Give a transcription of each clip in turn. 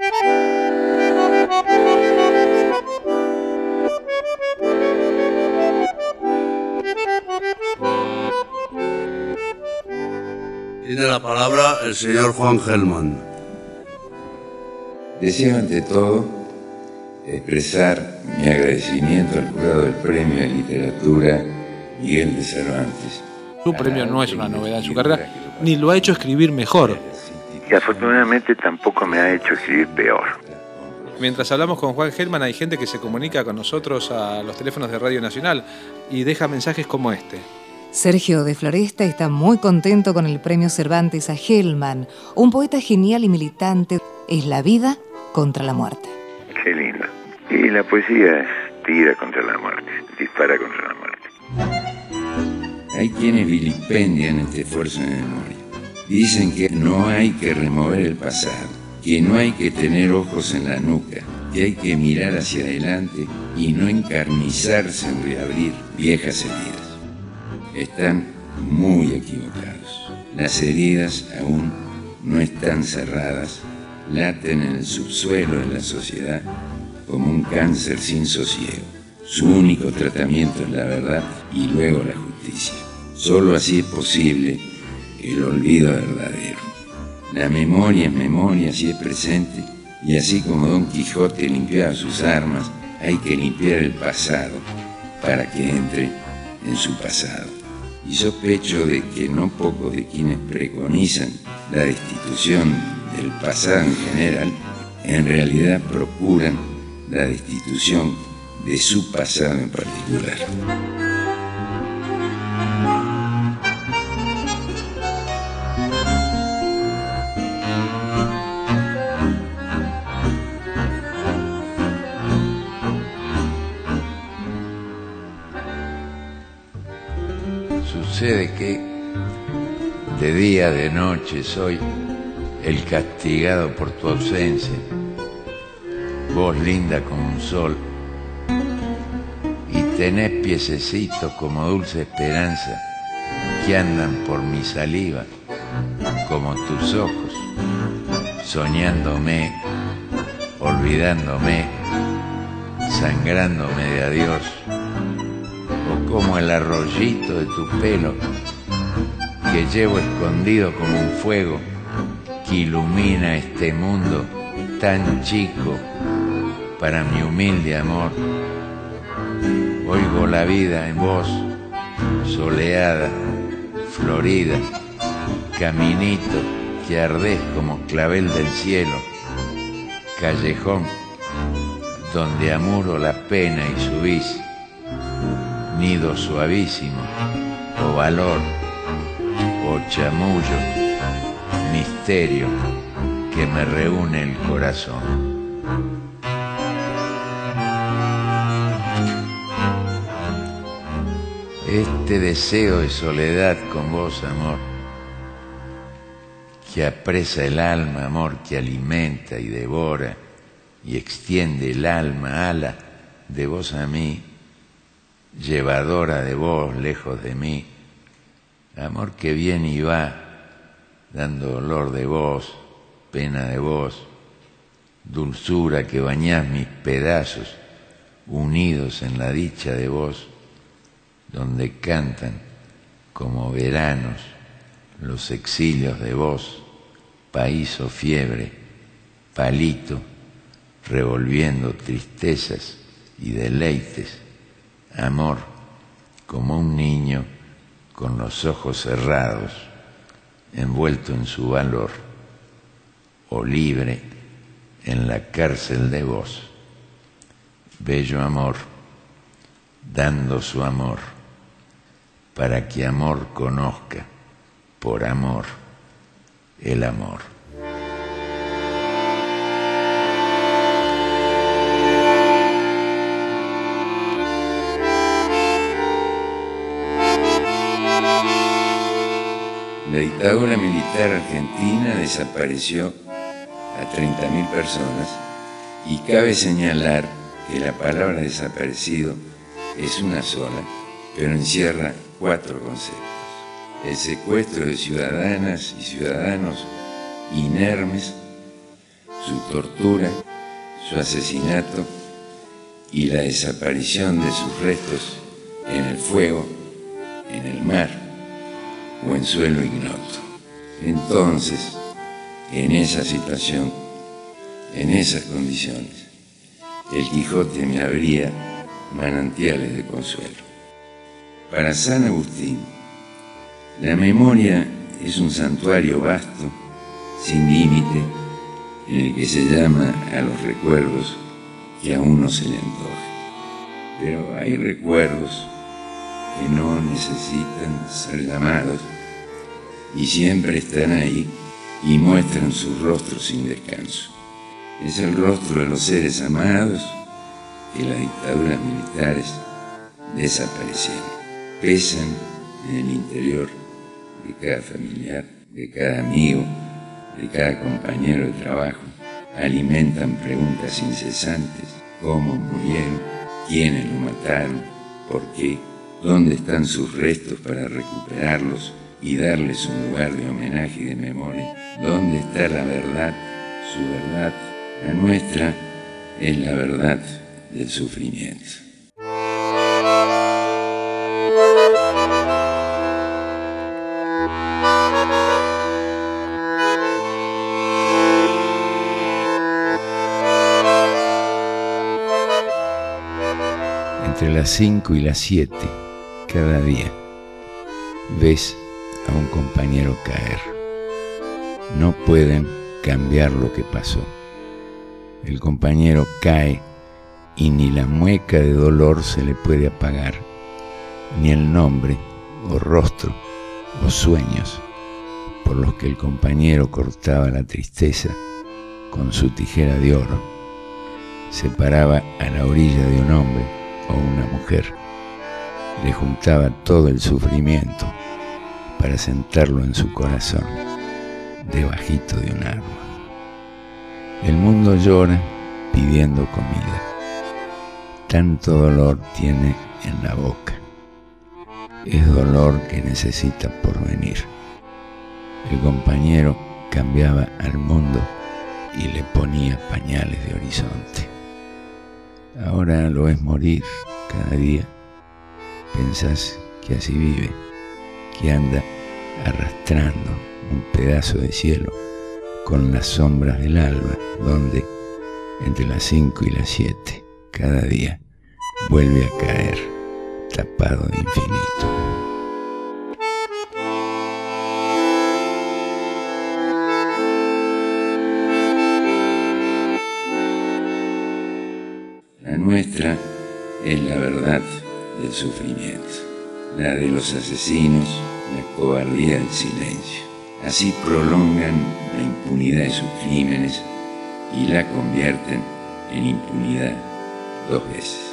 Tiene la palabra el señor Juan Gelman. Deseo ante todo expresar mi agradecimiento al jurado del Premio de Literatura Miguel de Cervantes. Su premio no es una novedad en su carrera, ni lo ha hecho escribir mejor. Y afortunadamente tampoco me ha hecho escribir peor. Mientras hablamos con Juan Gelman hay gente que se comunica con nosotros a los teléfonos de Radio Nacional y deja mensajes como este. Sergio de Floresta está muy contento con el premio Cervantes a Hellman, un poeta genial y militante. Es la vida contra la muerte. Qué lindo. Y la poesía es tira contra la muerte, dispara contra la muerte. Hay quienes vilipendian este esfuerzo de memoria. Dicen que no hay que remover el pasado, que no hay que tener ojos en la nuca, que hay que mirar hacia adelante y no encarnizarse en reabrir viejas heridas están muy equivocados. Las heridas aún no están cerradas, laten en el subsuelo de la sociedad como un cáncer sin sosiego. Su único tratamiento es la verdad y luego la justicia. Solo así es posible el olvido verdadero. La memoria es memoria si es presente y así como Don Quijote limpiaba sus armas, hay que limpiar el pasado para que entre en su pasado y sospecho de que no pocos de quienes preconizan la destitución del pasado en general, en realidad procuran la destitución de su pasado en particular. Sucede que de día, de noche soy el castigado por tu ausencia, vos linda como un sol, y tenés piececitos como dulce esperanza que andan por mi saliva, como tus ojos, soñándome, olvidándome, sangrándome de adiós como el arroyito de tu pelo que llevo escondido como un fuego que ilumina este mundo tan chico para mi humilde amor. Oigo la vida en voz, soleada, florida, caminito que ardés como clavel del cielo, callejón donde amuro la pena y subís nido suavísimo, o valor, o chamullo, misterio que me reúne el corazón. Este deseo de soledad con vos, amor, que apresa el alma, amor, que alimenta y devora y extiende el alma, ala, de vos a mí, llevadora de vos lejos de mí, amor que viene y va, dando dolor de vos, pena de vos, dulzura que bañás mis pedazos, unidos en la dicha de vos, donde cantan como veranos los exilios de vos, país o fiebre, palito, revolviendo tristezas y deleites amor como un niño con los ojos cerrados, envuelto en su valor, o libre en la cárcel de vos. Bello amor, dando su amor, para que amor conozca, por amor, el amor. La dictadura militar argentina desapareció a 30.000 personas y cabe señalar que la palabra desaparecido es una sola, pero encierra cuatro conceptos. El secuestro de ciudadanas y ciudadanos inermes su tortura, su asesinato y la desaparición de sus restos en el fuego, en el mar o en suelo ignoto. Entonces, en esa situación, en esas condiciones, el Quijote me abría manantiales de consuelo. Para San Agustín, la memoria es un santuario vasto, sin límite, en el que se llama a los recuerdos que a uno se le antoje. Pero hay recuerdos que no necesitan ser llamados y siempre están ahí y muestran sus rostros sin descanso. Es el rostro de los seres amados que las dictaduras militares desaparecieron. Pesan en el interior de cada familiar, de cada amigo, de cada compañero de trabajo. Alimentan preguntas incesantes, cómo murieron, quiénes lo mataron, por qué, dónde están sus restos para recuperarlos y darles un lugar de homenaje y de memoria, dónde está la verdad, su verdad, la nuestra es la verdad del sufrimiento. Entre las 5 y las 7 cada día ves a un compañero caer. No pueden cambiar lo que pasó. El compañero cae y ni la mueca de dolor se le puede apagar, ni el nombre o rostro o sueños por los que el compañero cortaba la tristeza con su tijera de oro, se paraba a la orilla de un hombre o una mujer, le juntaba todo el sufrimiento para sentarlo en su corazón, debajito de un árbol. El mundo llora pidiendo comida. Tanto dolor tiene en la boca. Es dolor que necesita por venir. El compañero cambiaba al mundo y le ponía pañales de horizonte. Ahora lo es morir cada día. Pensás que así vive que anda arrastrando un pedazo de cielo con las sombras del alba, donde entre las cinco y las siete cada día vuelve a caer tapado de infinito. La nuestra es la verdad del sufrimiento la de los asesinos, la cobardía del silencio. Así prolongan la impunidad de sus crímenes y la convierten en impunidad dos veces.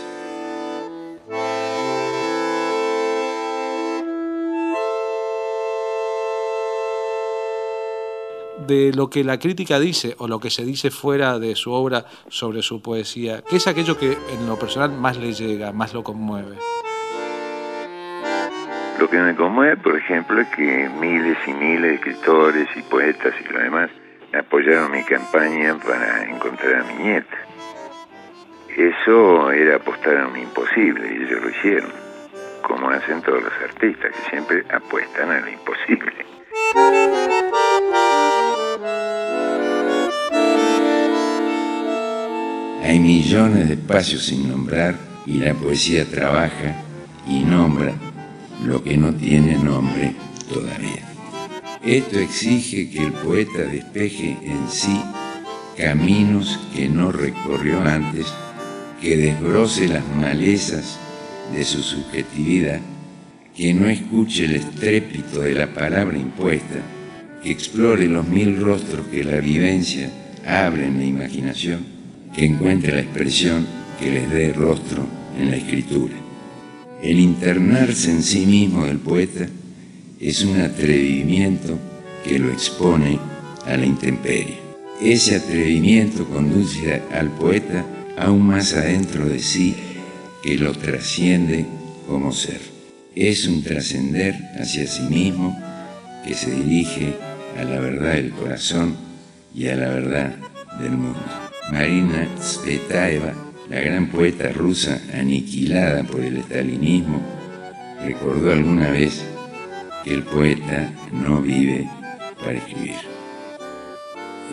de lo que la crítica dice o lo que se dice fuera de su obra sobre su poesía, ¿qué es aquello que en lo personal más le llega, más lo conmueve? Lo que me conmueve, por ejemplo, es que miles y miles de escritores y poetas y lo demás apoyaron mi campaña para encontrar a mi nieta. Eso era apostar a un imposible y ellos lo hicieron, como hacen todos los artistas, que siempre apuestan a lo imposible. Hay millones de espacios sin nombrar y la poesía trabaja y nombra lo que no tiene nombre todavía. Esto exige que el poeta despeje en sí caminos que no recorrió antes, que desbroce las malezas de su subjetividad, que no escuche el estrépito de la palabra impuesta, que explore los mil rostros que la vivencia abre en la imaginación, que encuentre la expresión que les dé rostro en la escritura. El internarse en sí mismo del poeta es un atrevimiento que lo expone a la intemperie. Ese atrevimiento conduce al poeta aún más adentro de sí que lo trasciende como ser. Es un trascender hacia sí mismo que se dirige a la verdad del corazón y a la verdad del mundo. Marina Tsvetaeva, la gran poeta rusa aniquilada por el estalinismo, recordó alguna vez que el poeta no vive para escribir,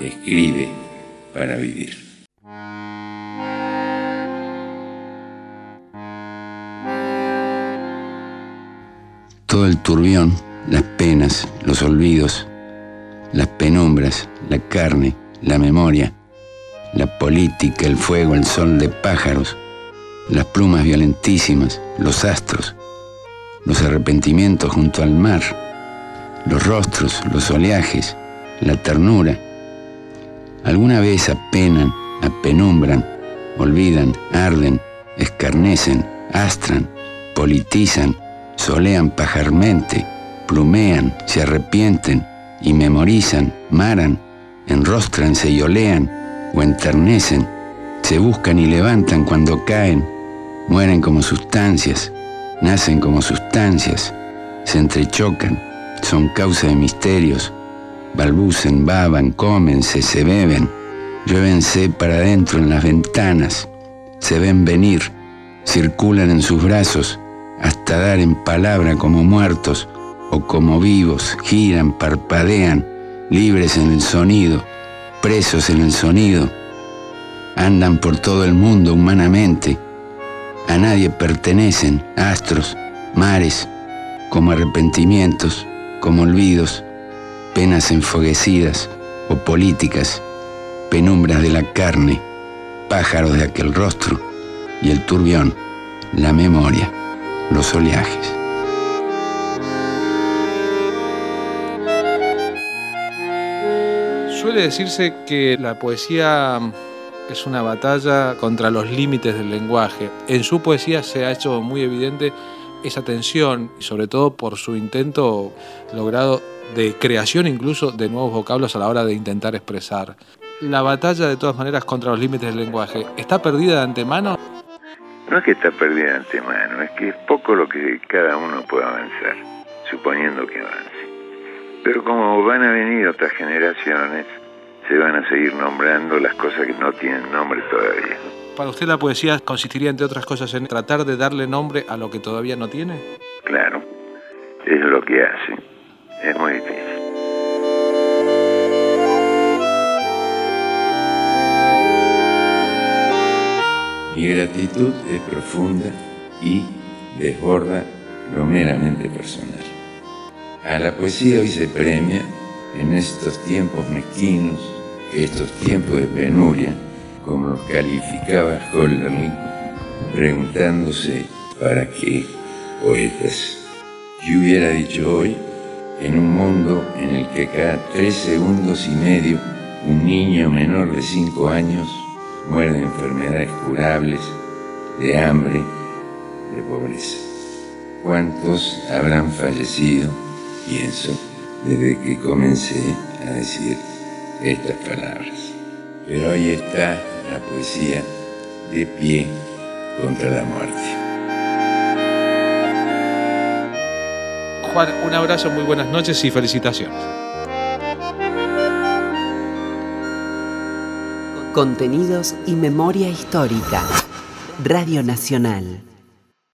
escribe para vivir. Todo el turbión, las penas, los olvidos, las penumbras, la carne, la memoria, la política, el fuego, el sol de pájaros, las plumas violentísimas, los astros, los arrepentimientos junto al mar, los rostros, los oleajes, la ternura. Alguna vez apenan, apenumbran, olvidan, arden, escarnecen, astran, politizan, solean pajarmente, plumean, se arrepienten y memorizan, maran, enrostranse y olean o enternecen, se buscan y levantan cuando caen, mueren como sustancias, nacen como sustancias, se entrechocan, son causa de misterios, balbucen, baban, cómense, se beben, lluévense para adentro en las ventanas, se ven venir, circulan en sus brazos, hasta dar en palabra como muertos o como vivos, giran, parpadean, libres en el sonido, presos en el sonido, andan por todo el mundo humanamente, a nadie pertenecen astros, mares, como arrepentimientos, como olvidos, penas enfoguecidas o políticas, penumbras de la carne, pájaros de aquel rostro y el turbión, la memoria los oleajes. Suele decirse que la poesía es una batalla contra los límites del lenguaje. En su poesía se ha hecho muy evidente esa tensión, sobre todo por su intento logrado de creación incluso de nuevos vocablos a la hora de intentar expresar. La batalla de todas maneras contra los límites del lenguaje, ¿está perdida de antemano? No es que está perdida de antemano, es que es poco lo que cada uno puede avanzar, suponiendo que avance. Pero como van a venir otras generaciones, se van a seguir nombrando las cosas que no tienen nombre todavía. ¿Para usted la poesía consistiría, entre otras cosas, en tratar de darle nombre a lo que todavía no tiene? Claro, es lo que hace. Es muy difícil. Mi gratitud es profunda y desborda lo meramente personal. A la poesía hoy se premia en estos tiempos mezquinos, estos tiempos de penuria, como los calificaba Holderlin, preguntándose para qué poetas. Yo hubiera dicho hoy, en un mundo en el que cada tres segundos y medio un niño menor de cinco años muere de enfermedades curables, de hambre, de pobreza. ¿Cuántos habrán fallecido, pienso, desde que comencé a decir estas palabras? Pero ahí está la poesía de pie contra la muerte. Juan, un abrazo, muy buenas noches y felicitaciones. Contenidos y memoria histórica. Radio Nacional.